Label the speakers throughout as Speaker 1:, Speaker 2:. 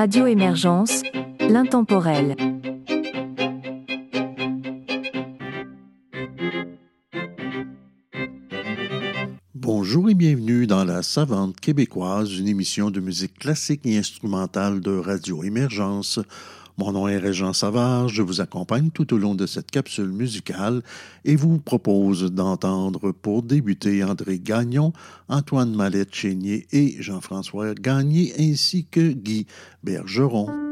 Speaker 1: Radio Émergence, l'intemporel.
Speaker 2: Bonjour et bienvenue dans La Savante québécoise, une émission de musique classique et instrumentale de Radio Émergence. Mon nom est Régent Savard, je vous accompagne tout au long de cette capsule musicale et vous propose d'entendre pour débuter André Gagnon, Antoine Mallette-Chénier et Jean-François Gagné ainsi que Guy Bergeron.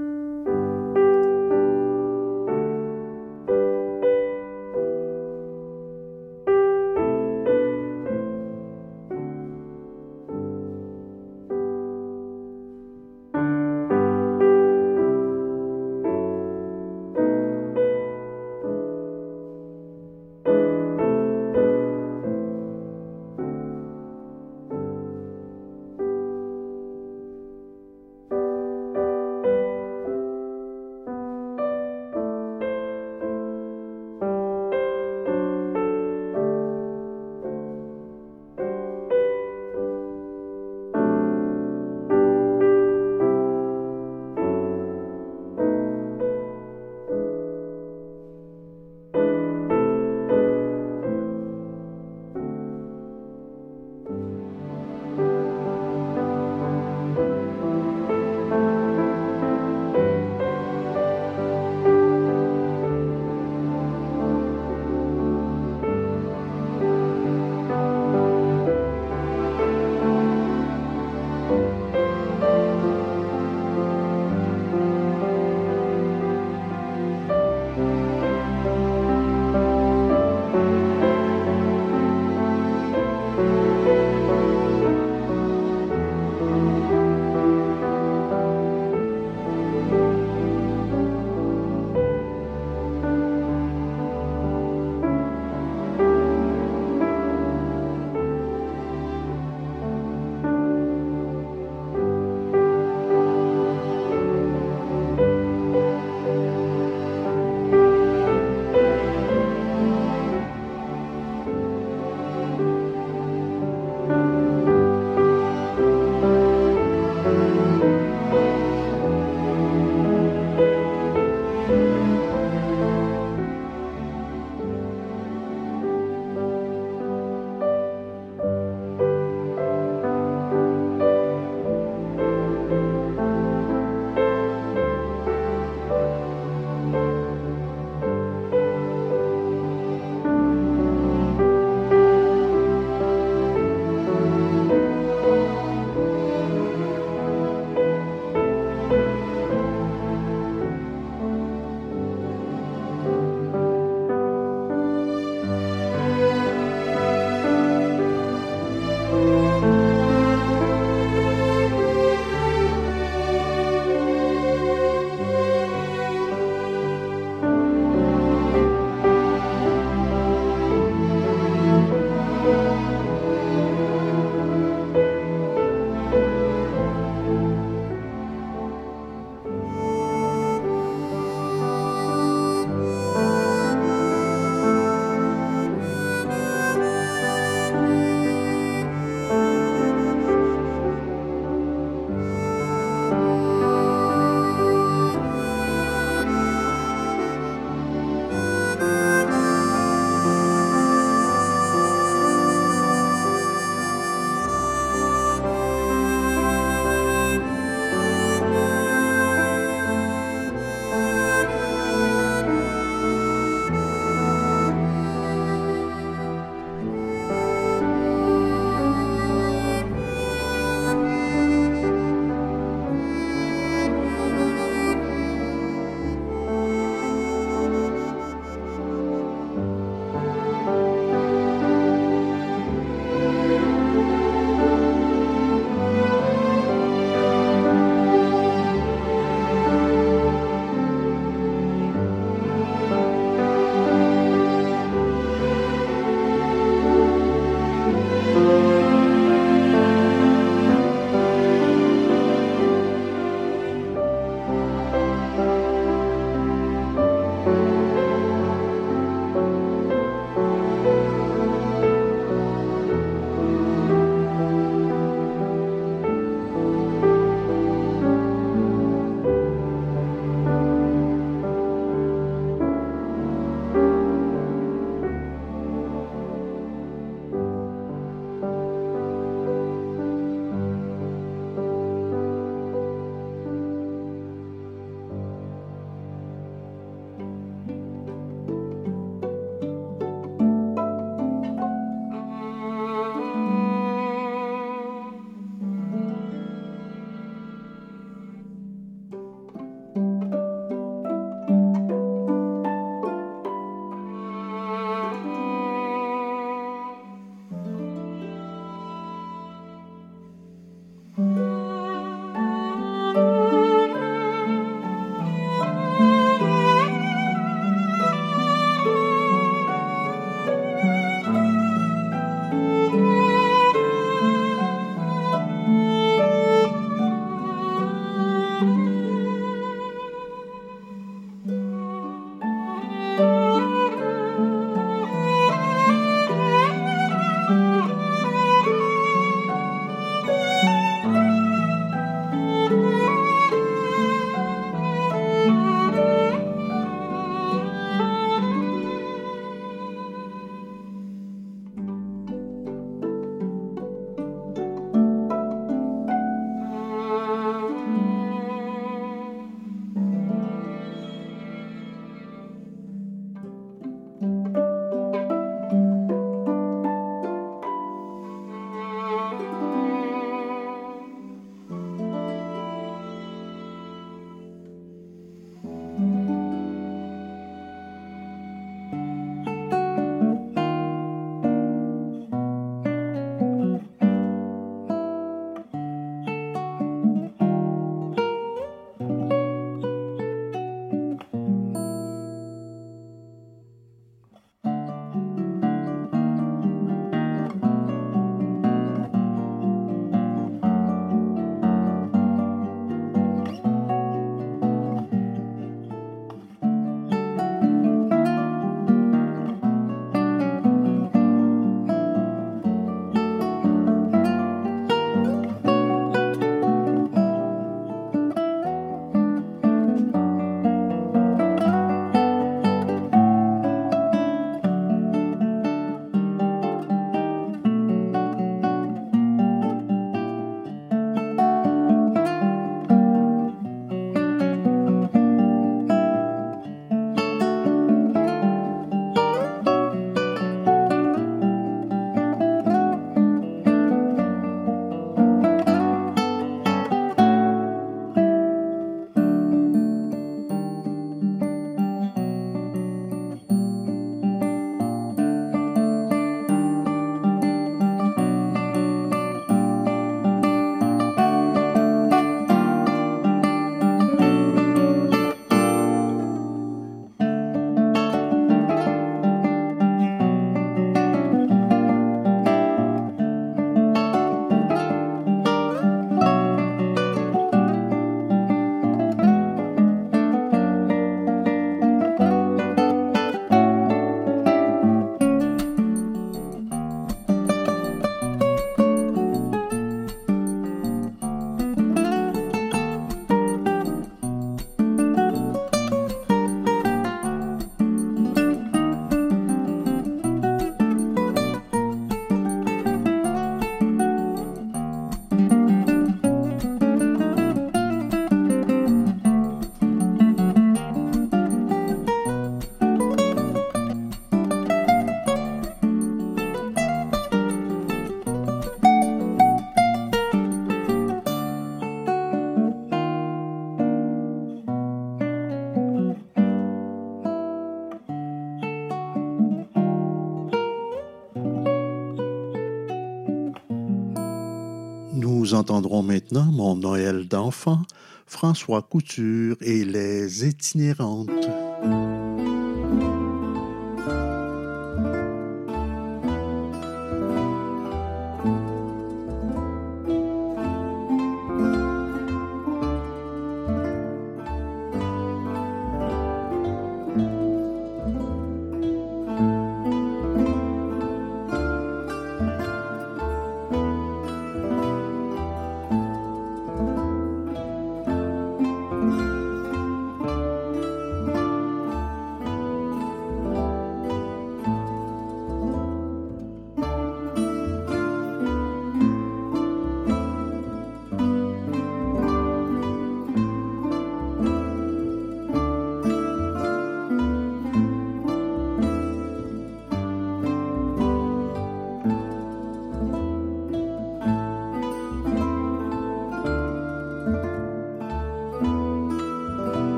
Speaker 2: Nous entendrons maintenant Mon Noël d'enfant, François Couture et les itinérantes.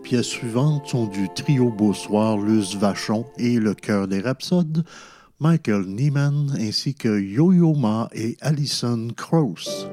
Speaker 3: Pièces suivantes sont du trio Beausoir, Luce Vachon et Le Cœur des Rhapsodes, Michael Neiman ainsi que Yo-Yo Ma et Alison Krauss.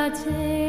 Speaker 4: I take.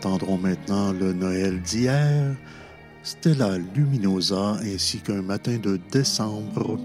Speaker 3: Entendrons maintenant le Noël d'hier, Stella Luminosa ainsi qu'un matin de décembre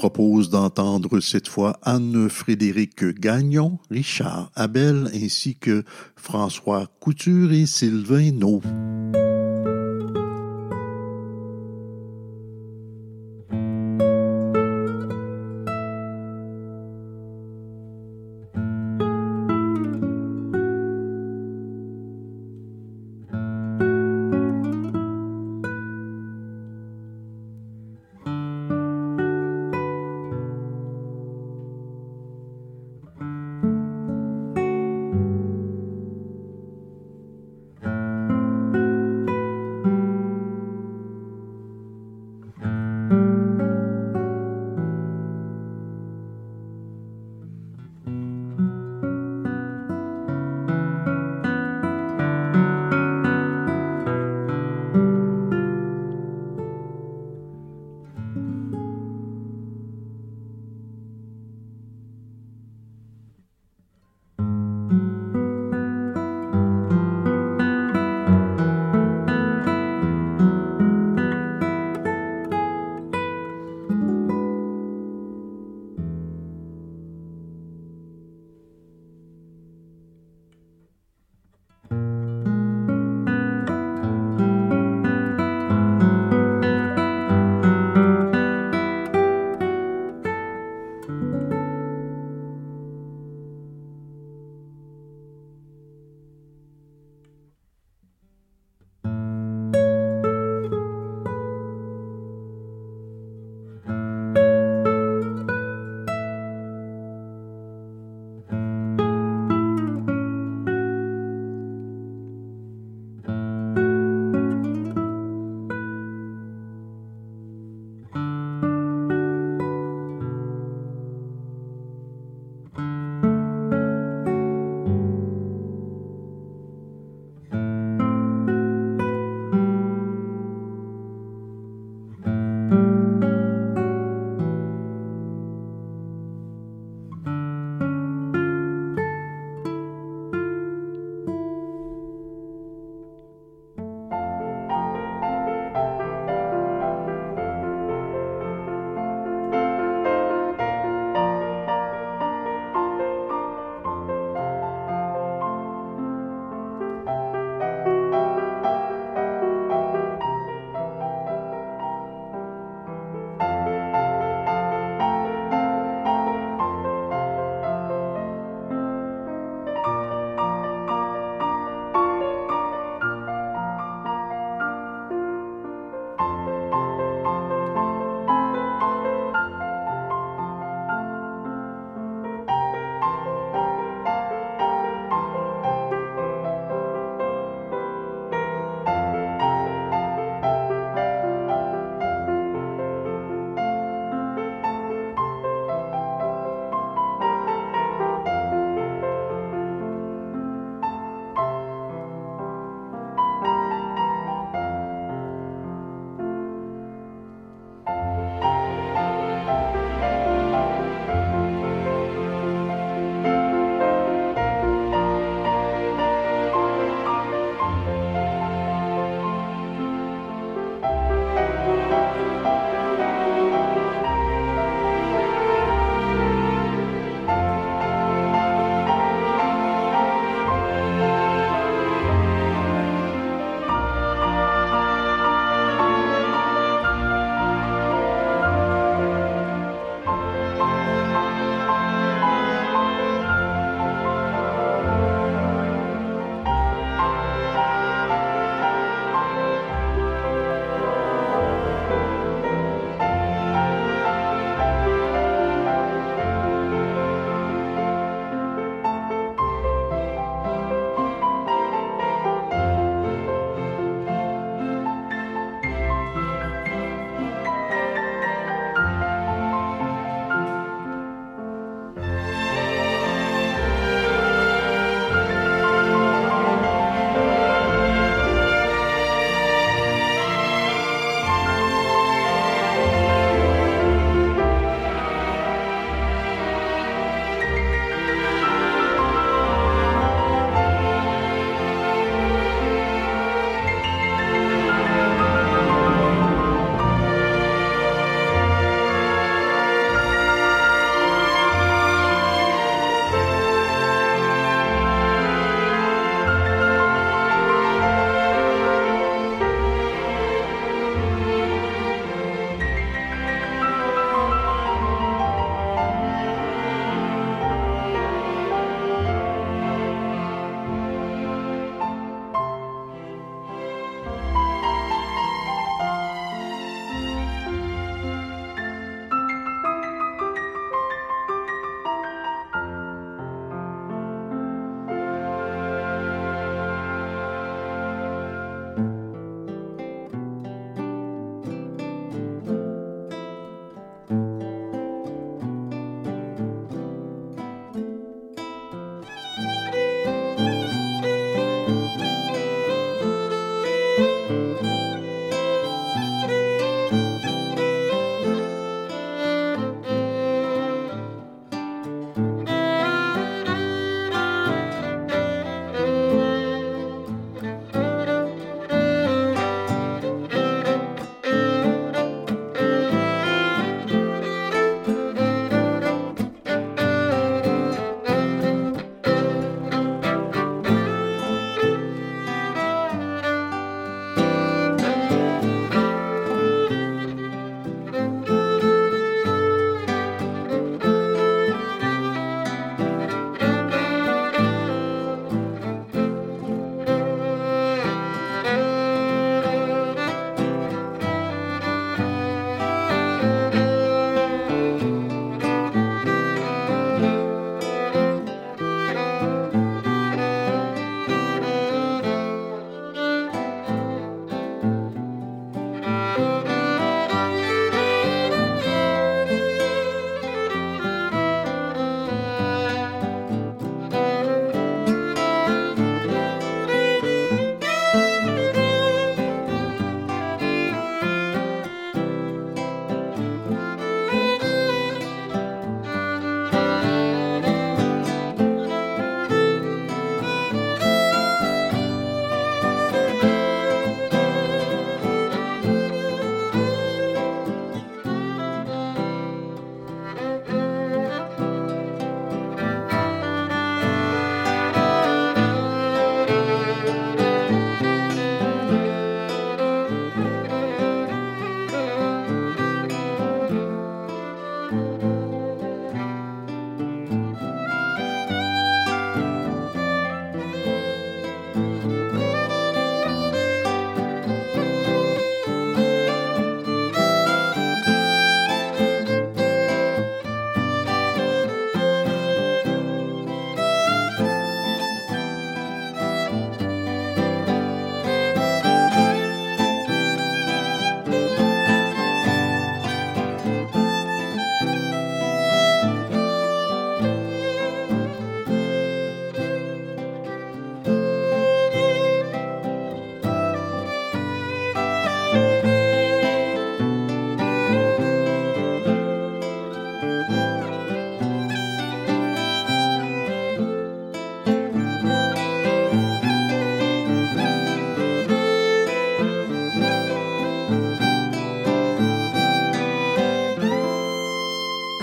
Speaker 2: propose d'entendre cette fois Anne-Frédéric Gagnon, Richard Abel ainsi que François Couture et Sylvain No.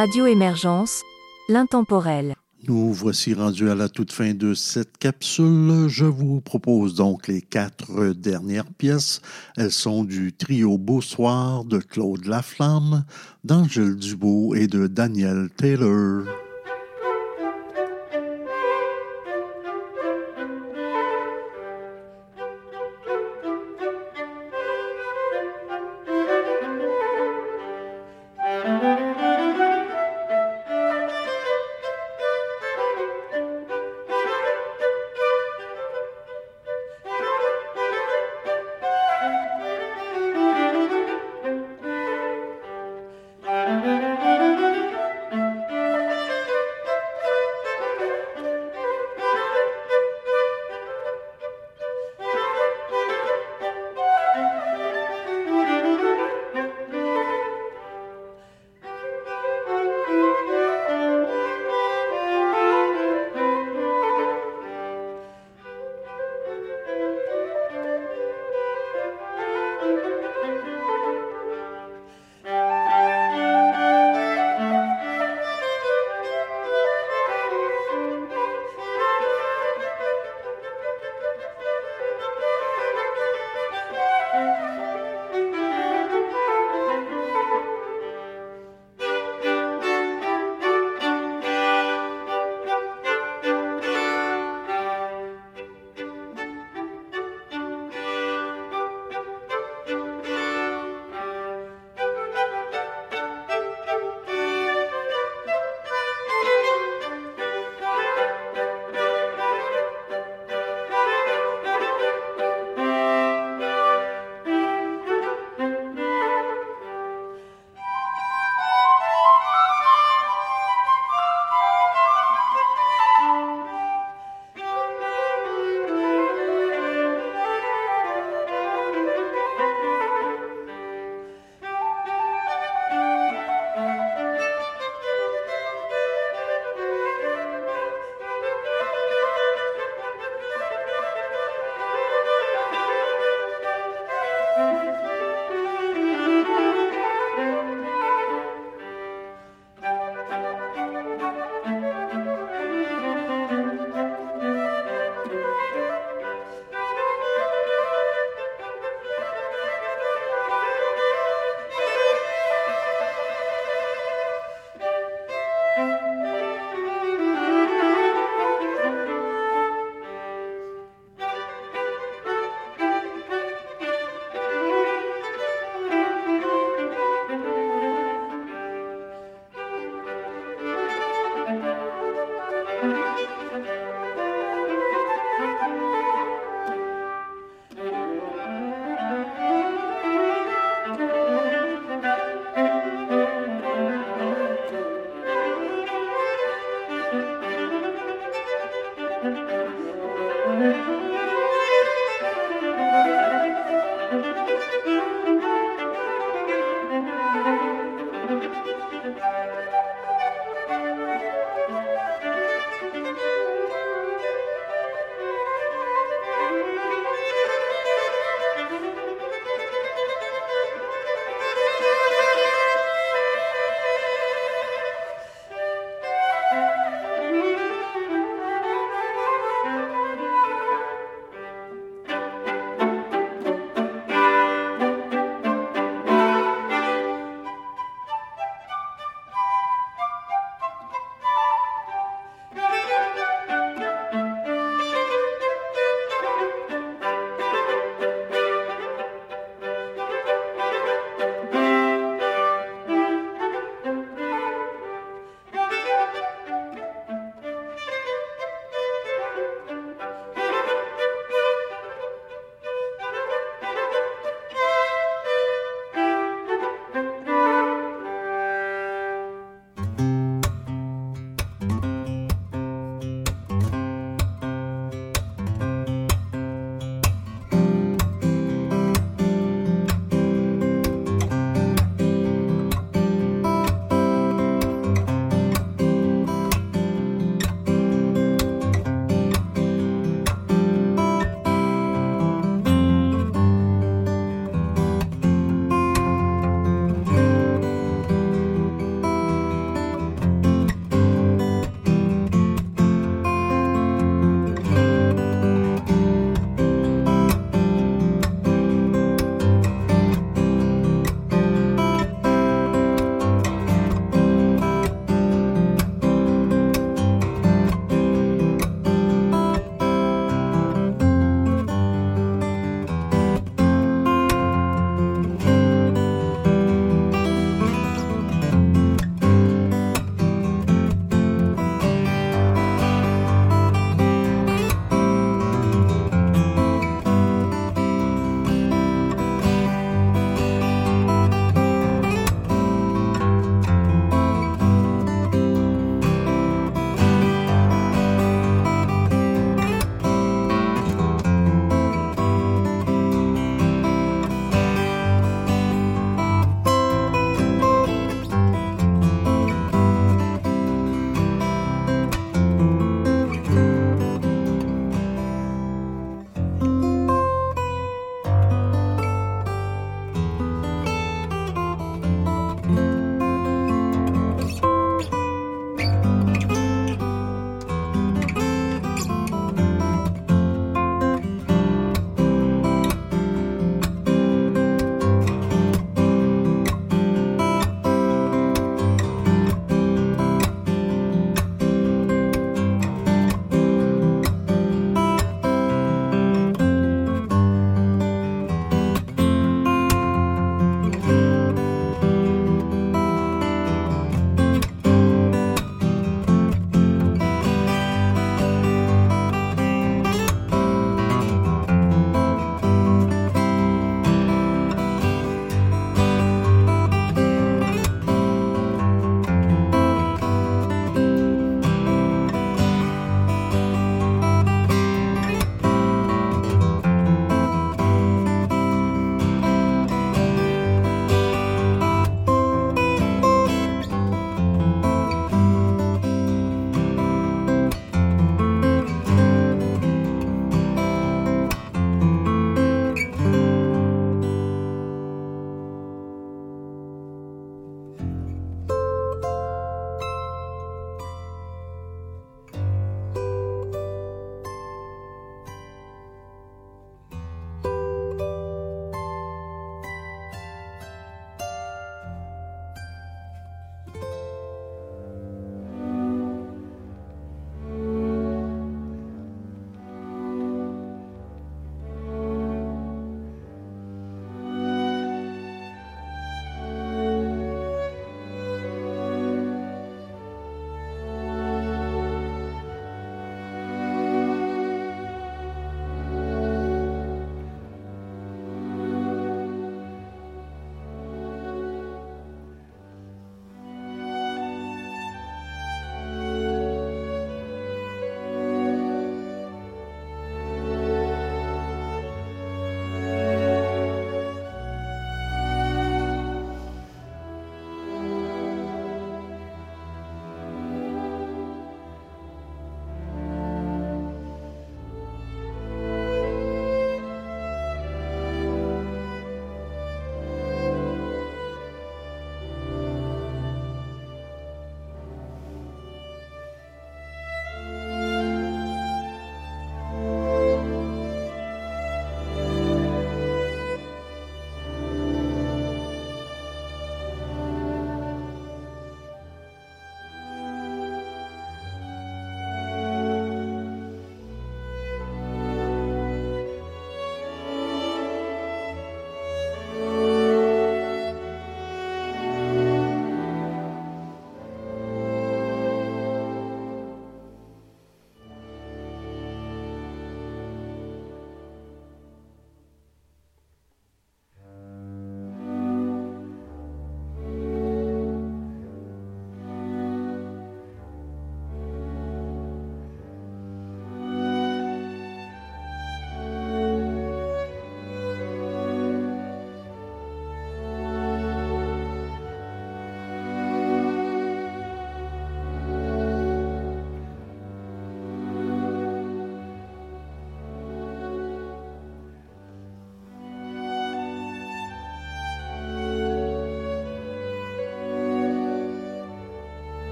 Speaker 1: Radio Émergence, l'intemporel.
Speaker 2: Nous voici rendus à la toute fin de cette capsule. Je vous propose donc les quatre dernières pièces. Elles sont du trio Beau Soir de Claude Laflamme, d'Angèle Dubois et de Daniel Taylor.